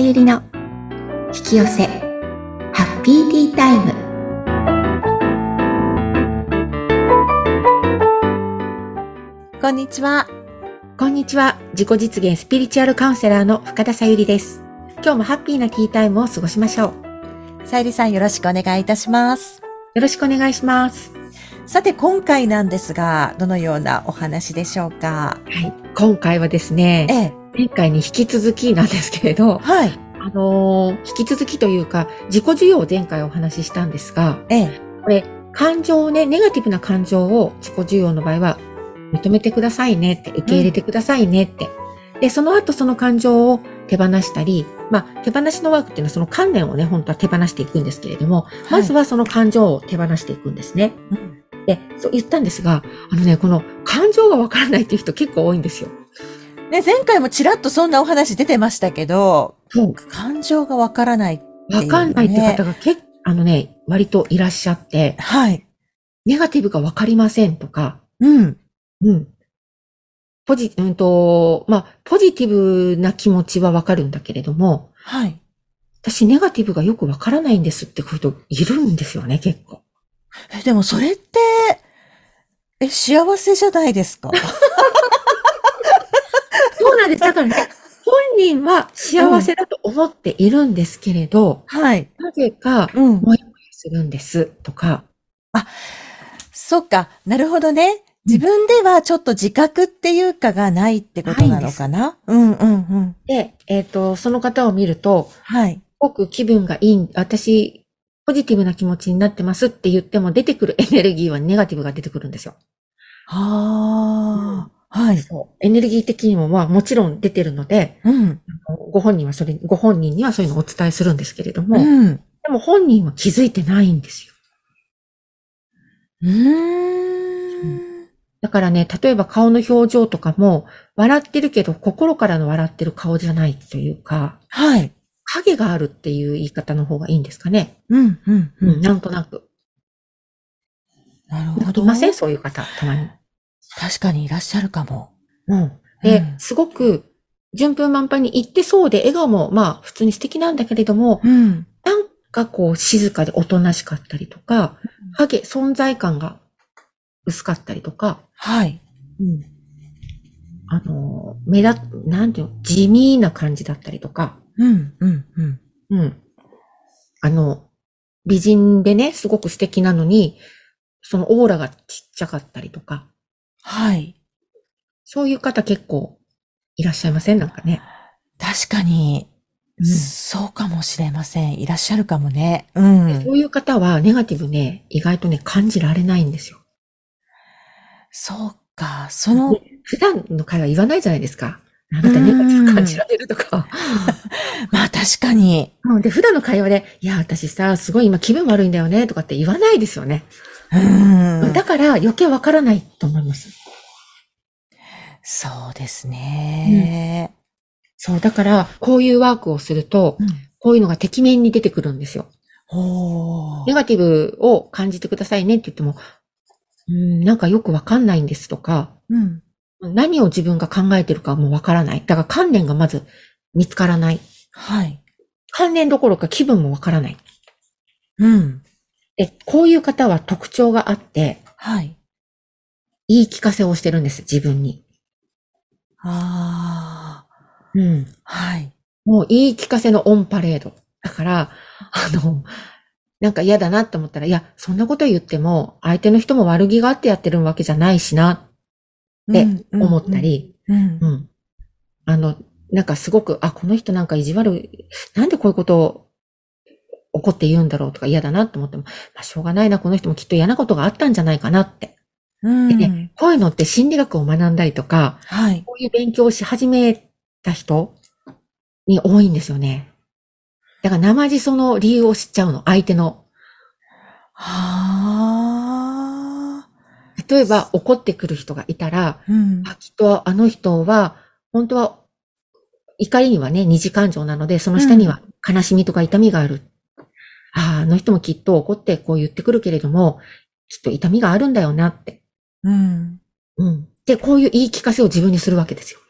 さゆりの引き寄せハッピーティータイム。こんにちは。こんにちは。自己実現スピリチュアルカウンセラーの深田さゆりです。今日もハッピーなティータイムを過ごしましょう。さゆりさんよろしくお願いいたします。よろしくお願いします。さて今回なんですが、どのようなお話でしょうか？はい。今回はですねええ。前回に引き続きなんですけれどはい。あのー引き続きというか自己需要を前回お話ししたんですがええ。これ、感情をね、ネガティブな感情を自己需要の場合は、認めてくださいねって、受け入れてくださいねって。で、その後その感情を手放したり、まあ、手放しのワークっていうのはその観念をね、本当は手放していくんですけれども、まずはその感情を手放していくんですね。うんで、そう言ったんですが、あのね、この感情がわからないっていう人結構多いんですよ。ね、前回もちらっとそんなお話出てましたけど。感情がわからないわかんないって方が結構、あのね、割といらっしゃって、はい。ネガティブがわかりませんとか、うん。うん。ポジ、うんと、まあ、ポジティブな気持ちはわかるんだけれども、はい。私ネガティブがよくわからないんですってこういう人いるんですよね、結構。え、でもそれって、え、幸せじゃないですか？です。だからね、本人は幸せだと思っているんですけれど、はい。なぜか、うん。もやもやするんですとか、そっか。なるほどね。自分ではちょっと自覚っていうかがないってことなのかな？うんうんうん。で、えっ、と、その方を見ると、はい。すごく気分がいい、私、ポジティブな気持ちになってますって言っても出てくるエネルギーはネガティブが出てくるんですよ。ああ、はい。そう。エネルギー的にもまあもちろん出てるので、うん。ご本人はそれ、ご本人にはそういうのをお伝えするんですけれども、うん。でも本人は気づいてないんですよ。うーん。だからね、例えば顔の表情とかも、笑ってるけど心からの笑ってる顔じゃないというか、はい。影があるっていう言い方の方がいいんですかね。うん、うん、う、うんん。なんとなく。なるほど。いません？そういう方、たまに。確かにいらっしゃるかも。うん。で、うんすごく、順風満帆に言ってそうで、笑顔もまあ普通に素敵なんだけれども、うん。なんかこう静かでおとなしかったりとか、影、存在感が薄かったりとか、はい。うん。あの、目立、なんていうの、地味な感じだったりとか、うん、うん、うん。うん。あの、美人でね、すごく素敵なのに、そのオーラがちっちゃかったりとか、はい。そういう方結構いらっしゃいません？なんかね。確かに、うんそうかもしれません。いらっしゃるかもね。うん。そういう方はネガティブね、意外とね、感じられないんですよ。そうか。その、で普段の会話言わないじゃないですか。あなたネガティブ感じられるとか。まあ確かに。うんで、普段の会話で、いや、私さ、すごい今気分悪いんだよね、とかって言わないですよね。うん。だから余計わからないと思います。そうですね。そう、だから、こういうワークをすると、うん。こういうのがてきめんに出てくるんですよ。ネガティブを感じてくださいねって言っても、うん、なんかよくわかんないんですとか、うん。何を自分が考えてるかもわからない。だから観念がまず見つからない。はい。観念どころか気分もわからない。うん。で、こういう方は特徴があって、はい。言い聞かせをしてるんです、自分に。ああ。うん。はい。もう言い聞かせのオンパレード。だから、あの、なんか嫌だなって思ったら、いや、そんなこと言っても、相手の人も悪気があってやってるわけじゃないしなって思ったり、うん。う。ん。あの、なんかすごく、あ、この人なんか意地悪い、なんでこういうことを怒って言うんだろうとか嫌だなって思っても、まあ、しょうがないな、この人もきっと嫌なことがあったんじゃないかなって。うん。でね、こういうのって心理学を学んだりとか、はい。こういう勉強をし始めた人に多いんですよね。だから生地その理由を知っちゃうの、相手の。はあ。例えば怒ってくる人がいたら、うん。あ、きっとあの人は、本当は、怒りにはね、二次感情なので、その下には悲しみとか痛みがある。あの人もきっと怒ってこう言ってくるけれども、きっと痛みがあるんだよなって。うん。うん。で、こういう言い聞かせを自分にするわけですよ。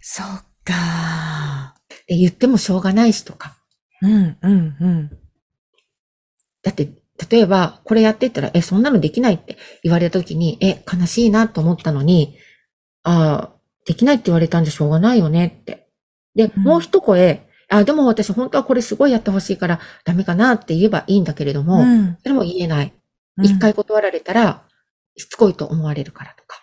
そっかで言ってもしょうがないしとか。うん、うん、うん。だって、例えば、これやってったら、え、そんなのできないって言われた時に、え、悲しいなと思ったのに、ああ、できないって言われたんじゃしょうがないよねって。で、うんもう一声、あ、でも私本当はこれすごいやってほしいからダメかなって言えばいいんだけれども、ん。それも言えない。うん一、回断られたら、しつこいと思われるからとか。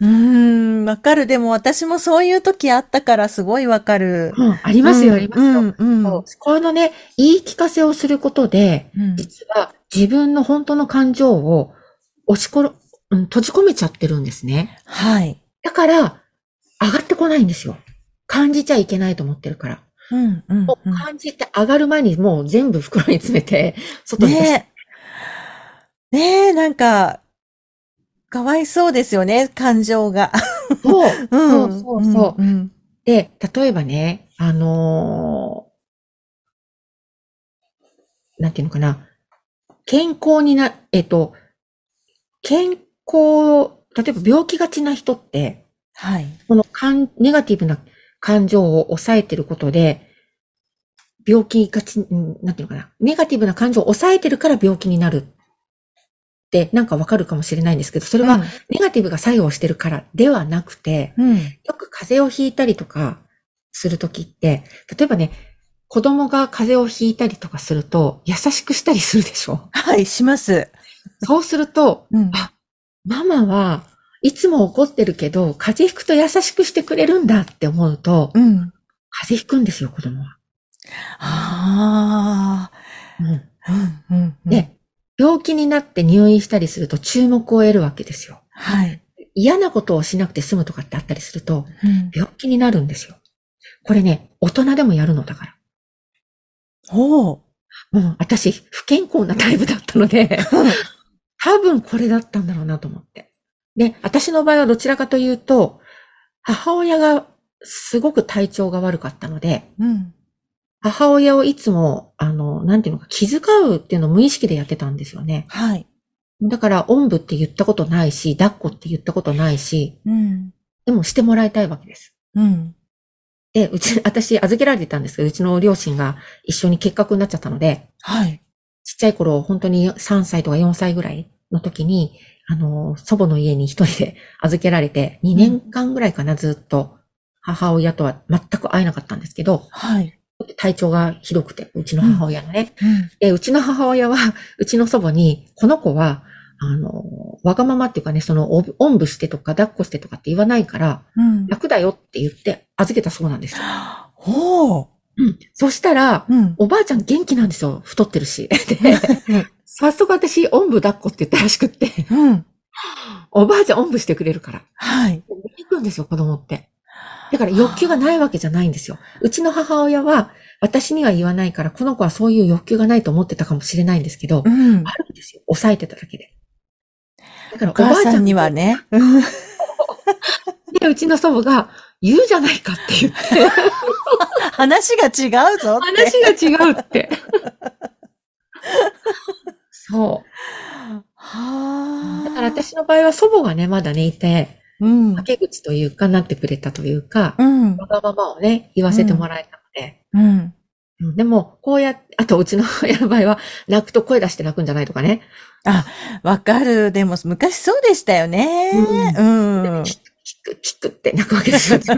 うーん、わかる。でも私もそういう時あったからすごいわかる。うん、ありますよ、ありますよ。うん、うん。このね、言い聞かせをすることで、うん実は自分の本当の感情を押しころ、うん、閉じ込めちゃってるんですね。はい。だから、上がってこないんですよ。感じちゃいけないと思ってるから。うん、うんもう感じて上がる前にもう全部袋に詰めて、外に出して。ねえ。ねえ、なんか、かわいそうですよね、感情が。そう、うんそうそうそう。うん。で、例えばね、あのーなんていうのかな。健康にな、えっと、健康、例えば病気がちな人って、はい。この感ネガティブな感情を抑えてることで、病気がち、うんなんていうのかな。ネガティブな感情を抑えてるから病気になるって、なんかわかるかもしれないんですけど、それはネガティブが作用してるからではなくて、うん、うん。よく風邪をひいたりとかするときって、例えばね、子供が風邪をひいたりとかすると、優しくしたりするでしょ？はい、します。そうすると、うん。あママはいつも怒ってるけど、風邪ひくと優しくしてくれるんだって思うと、うん。風邪ひくんですよ、子供は。あうんあ。うん、うん。うん、で、病気になって入院したりすると注目を得るわけですよ。はい。嫌なことをしなくて済むとかってあったりすると、うん。病気になるんですよ。これね、大人でもやるのだから。おー。うん、私、不健康なタイプだったので、多分これだったんだろうなと思って。で、私の場合はどちらかというと、母親がすごく体調が悪かったので、うん。母親をいつも、あの、なんていうのか、気遣うっていうのを無意識でやってたんですよね。はい。だから、おんぶって言ったことないし、抱っこって言ったことないし、うん。でもしてもらいたいわけです。うん。で、うち、私預けられてたんですけど、うちの両親が一緒に結核になっちゃったので、はい。ちっちゃい頃、本当に3歳とか4歳ぐらいの時に、あの、祖母の家に一人で預けられて、2年間ぐらいかな、ずっと、母親とは全く会えなかったんですけど、はい。体調がひどくて、うちの母親のね。うん。で、うちの母親は、うちの祖母に、この子は、あの、わがままっていうかね、その、おおんぶしてとか抱っこしてとかって言わないから、うん。楽だよって言って預けたそうなんですよ。おー。うん。そしたら、うん。おばあちゃん元気なんですよ。太ってるし。で、早速私、おんぶ抱っこって言ったらしくって、うん。おばあちゃんおんぶしてくれるから。はい。行くんですよ、子供って。だから欲求がないわけじゃないんですよ。うちの母親は、私には言わないから、この子はそういう欲求がないと思ってたかもしれないんですけど、うんあ。るんですよ。抑えてただけで。だからお母さんにはね。うん で、うちの祖母が、言うじゃないかって言って、話が違うぞって。話が違うって。そう。はあ。だから私の場合は祖母がね、まだね、いて、うん。はけ口というか、なってくれたというか、うん。わがままをね、言わせてもらえたので。うん。うんでも、こうやって、あとうちの親の場合は、泣くと声出して泣くんじゃないとかね。わかる。でも、昔そうでしたよね。うん。キック、キック、キックって泣くわけですよ。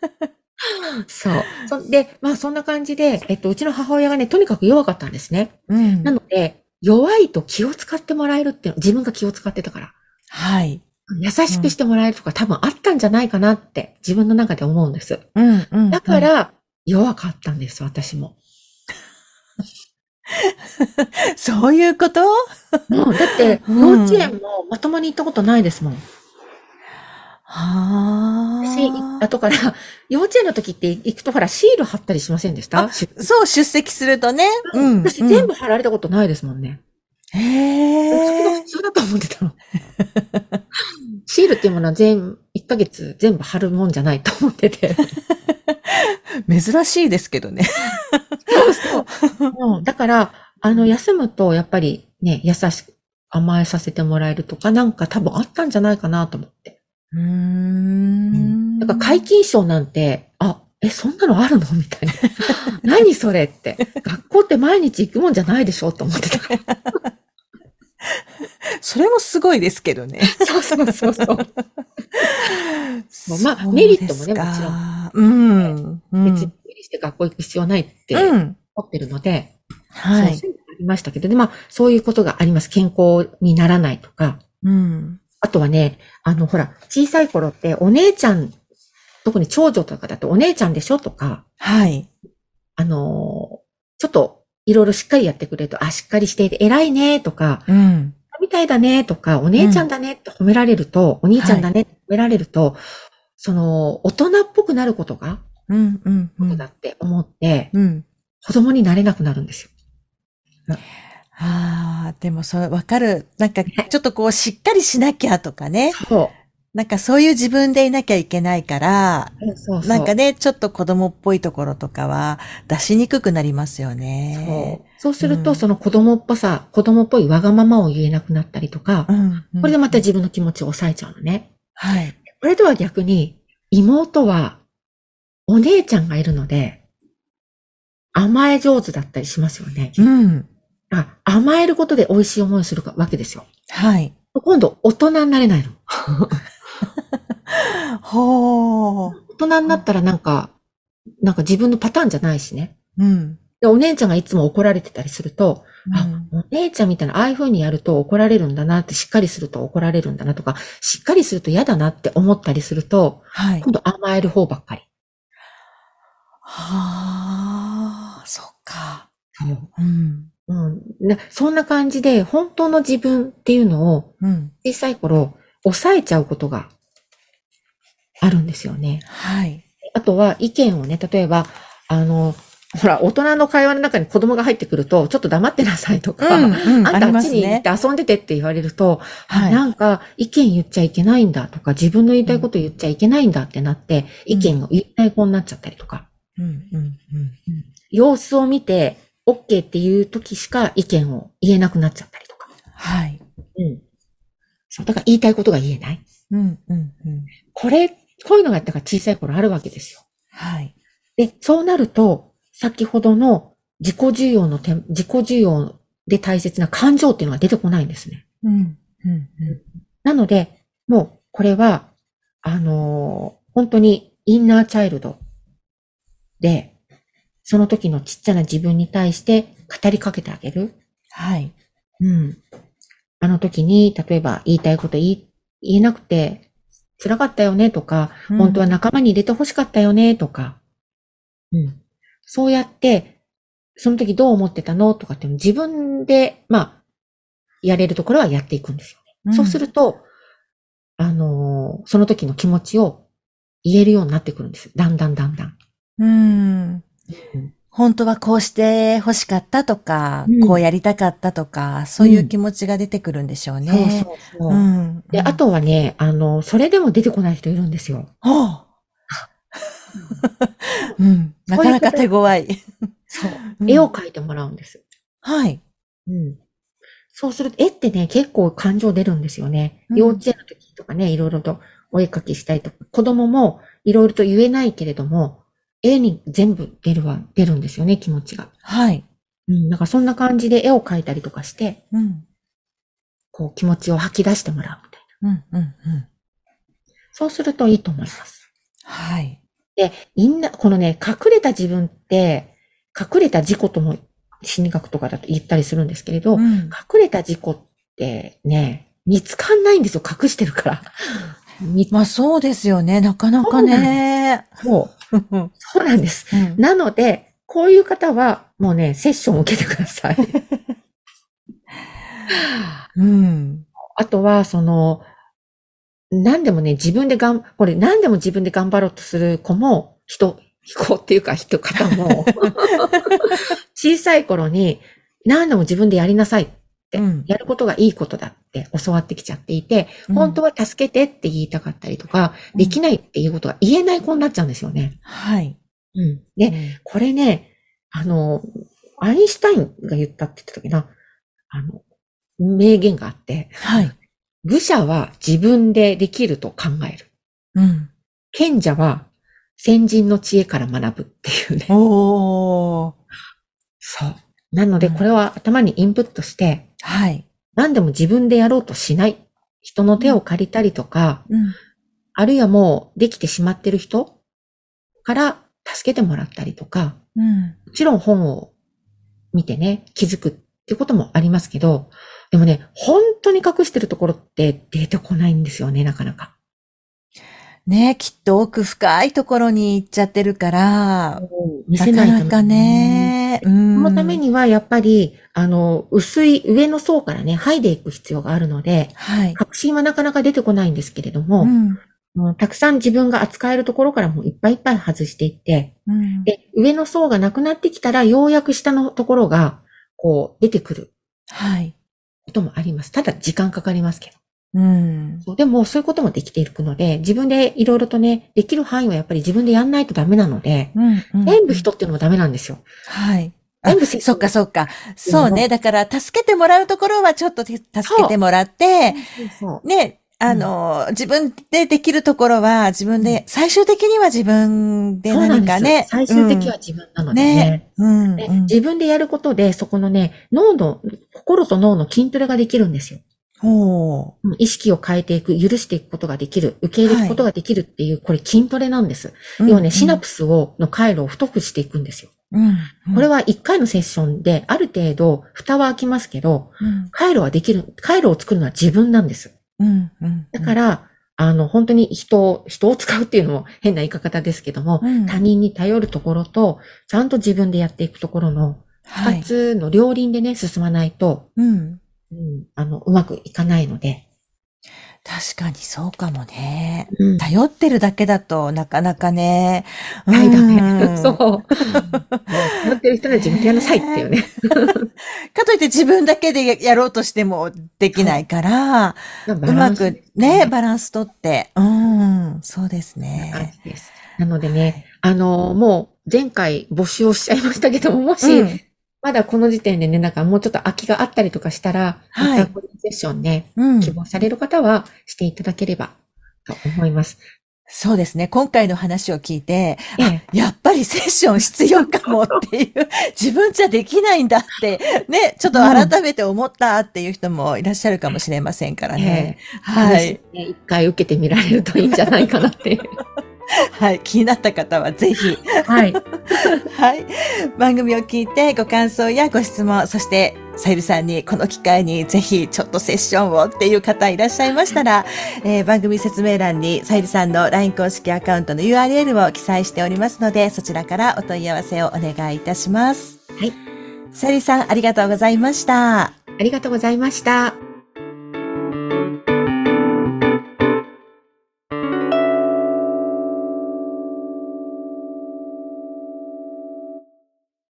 そう。そで、まあそんな感じで、えっと、うちの母親がね、とにかく弱かったんですね。うんなので、弱いと気を使ってもらえるっていうの、自分が気を使ってたから。はい。優しくしてもらえるとか、多分あったんじゃないかなって自分の中で思うんです。うん。うん。だか、ら、弱かったんです、私も。そういうこと？もう、だって、うん幼稚園もまともに行ったことないですもん。は私、あ。後から、幼稚園の時って行くとほら、シール貼ったりしませんでした？あそう、出席するとね。うん。私全部貼られたことないですもんね。へそれがえ普。通だと思ってたの。シールっていうものは全、1ヶ月全部貼るもんじゃないと思ってて。珍しいですけどね。そうそう。うんだから、あの、休むと、やっぱりね、優しく甘えさせてもらえるとか、なんか多分あったんじゃないかなと思って。うーん。だから皆勤賞なんて、あ、え、そんなのあるの？みたいな。何それって。学校って毎日行くもんじゃないでしょ？と思ってた。それもすごいですけどね。そうそうそうそう。まあそうメリットもねもちろん。うん。うん。別に無理して学校行く必要ないってうん。思ってるので、はい。そうそういうのがありましたけど、で、まあ、そういうことがあります。健康にならないとか。うん。あとはね、あの、ほら、小さい頃ってお姉ちゃん、特に長女とかだとお姉ちゃんでしょとか、はい。あの、ちょっといろいろしっかりやってくれると、あ、しっかりしていて偉いねとか、うん。みたいだねとか、お姉ちゃんだねって褒められると、お兄ちゃんだねって褒められると、その、大人っぽくなることが、うん。うん。うんだ。って思って、うん。子供になれなくなるんですよ。ああ、でもそれわかる。なんか、ちょっとこう、しっかりしなきゃとかね。そなんかそういう自分でいなきゃいけないから、う。そうそう。なんかね、ちょっと子供っぽいところとかは出しにくくなりますよそね。う。そうすると、うんその子供っぽさ、子供っぽいわがままを言えなくなったりとか、うん。これでまた自分の気持ちを抑えちゃうのね。はい。これとは逆に、妹は、お姉ちゃんがいるので、甘え上手だったりしますよね。うん。あ甘えることで美味しい思いをするわけですよ。はい。今度、大人になれないの。ほー。大人になったらなんか、なんか自分のパターンじゃないしね。うん。で、お姉ちゃんがいつも怒られてたりすると、あうん、お姉ちゃんみたいな、ああいう風にやると怒られるんだなって、しっかりすると怒られるんだなとか、しっかりすると嫌だなって思ったりすると、はい。今度甘える方ばっかり。はあ、そっか。うん。うん、なそんな感じで、本当の自分っていうのをうん。小さい頃、抑えちゃうことがあるんですよね。はい。あとは意見をね、例えば、あの、ほら、大人の会話の中に子供が入ってくると、ちょっと黙ってなさいとか、うん、うん、あんたあっちに行って。遊んでてって言われると、はい。なんか意見言っちゃいけないんだとか、自分の言いたいこと言っちゃいけないんだってなって、意見を言えない子になっちゃったりとか、うん、うん、うん。様子を見て、OK っていう時しか意見を言えなくなっちゃったりとか。はい。うん。そう、だから言いたいことが言えない。うん、うん、うん。これ、こういうのがだから小さい頃あるわけですよ。はい。で、そうなると、先ほどの自己需要の点、自己需要で大切な感情っていうのが出てこないんですね。うん、うん、うん。なので、もう、これは、あのー本当にインナーチャイルドで、その時のちっちゃな自分に対して語りかけてあげる。はい。うん。あの時に、例えば言いたいこと言い言えなくて辛かったよねとか、本当は仲間に入れて欲しかったよねとか、うん。そうやって、その時どう思ってたのとかって自分で、まあ、やれるところはやっていくんですよね。そうする。ると、あのーその時の気持ちを言えるようになってくるんです。だんだんだんだん。うん。本当はこうして欲しかったとか、うんこうやりたかったとか、そういう気持ちが出てくるんでしょうね。そうそうそう。うん。で、あ、とはね、あの、それでも出てこない人いるんですよ。ほう うん。なかなか手強い。そう。うん絵を描いてもらうんです。はい。うん。そうすると、絵ってね、結構感情出るんですよね。うん幼稚園の時とかね、いろいろとお絵描きしたりとか、子供もいろいろと言えないけれども、絵に全部出るわ、出るんですよね、気持ちが。はい。うん。なんかそんな感じで絵を描いたりとかして、うん。こう気持ちを吐き出してもらうみたいな。うん、うん、うん。そうするといいと思います。はい。で、みんな、このね、隠れた自分って、隠れた自己とも心理学とかだと言ったりするんですけれど、うん隠れた自己ってね、見つかんないんですよ、隠してるから。み まあそうですよね。なかなかね。そう、うんそうなんです。なので、こういう方は、もうね、セッションを受けてください。うん。あとは、その、何でもね、自分でがん、これ何でも自分で頑張ろうとする子も、人、子っていうか人、方も、小さい頃に何でも自分でやりなさいって、うんやることがいいことだって教わってきちゃっていて、本当は助けてって言いたかったりとか、うんできないっていうことが言えない子になっちゃうんですよね。はい。うん。で、これね、あの、アインシュタインが言ったって言ってたっけな、あの、名言があって、はい。愚者は自分でできると考える。うん。賢者は先人の知恵から学ぶっていうね。おー。そう。なので、うんこれは頭にインプットして、はい。何でも自分でやろうとしない。人の手を借りたりとか、うん。あるいはもうできてしまってる人から助けてもらったりとか、うん。もちろん本を見てね、気づくってこともありますけど、でもね、本当に隠してるところって出てこないんですよね、なかなか。ねきっと奥深いところに行っちゃってるから、見なせないとかなかね。うん。そのためには、やっぱり、あの、薄い上の層からね、剥いでいく必要があるので、はい。確信はなかなか出てこないんですけれども、うん。もうたくさん自分が扱えるところからもういっぱいいっぱい外していって、うん。で、上の層がなくなってきたら、ようやく下のところが、こう、出てくるはい。こともあります。ただ、時間かかりますけど。うん。そうでも、そういうこともできていくので、自分でいろいろとね、できる範囲はやっぱり自分でやんないとダメなので、うん。うん全部人っていうのもダメなんですよ。はい。あ全部せそっかそっか。そうね。だから、助けてもらうところはちょっと手助けてもらって、そう。ね、あの、自分でできるところは自分で、最終的には自分で。何かね。最終的には自分なのでね。うん。自分でやることで、そこのね、脳の、心と脳の筋トレができるんですよ。ほうん意識を変えていく、許していくことができる、受け入れることができるっていう、これ筋トレなんです。う。要はね、シナププスを、の回路を太くしていくんですよ。うん。これは1回のセッションで、ある程度、蓋は開きますけど、うん、回路はできる、回路を作るのは自分なんです。うん。うん。だから、あの、本当に人を、人を使うっていうのも変な言い方ですけども、うん他人に頼るところと、ちゃんと自分でやっていくところの、はい。二つの両輪でね、進まないと、うん。うん、あの、うまくいかないので。確かにそうかもね。うん。頼ってるだけだとなかなかね。はいだうね。んそう。頼ってる人は自分でやりなさいっていうね。かといって自分だけでやろうとしてもできないから、うまくね、バランスとって。うん、そうです感ね。なのでね、あの、もう前回募集をしちゃいましたけども、もし、うんまだこの時点でね、なんかもうちょっと空きがあったりとかしたら、はいまたセッションね、うん希望される方はしていただければと思います。そうですね。今回の話を聞いて、ええやっぱりセッション必要かもっていう、自分じゃできないんだって、ね、ちょっと改めて思ったっていう人もいらっしゃるかもしれませんからね。ええはい。ね一回受けてみられるといいんじゃないかなっていう。はい。気になった方はぜひ、はい。はい。番組を聞いてご感想やご質問、そして、さゆりさんにこの機会にぜひちょっとセッションをっていう方いらっしゃいましたら、えー番組説明欄にさゆりさんの LINE 公式アカウントの URL を記載しておりますので、そちらからお問い合わせをお願いいたします。はい。さゆりさん、ありがとうございました。ありがとうございました。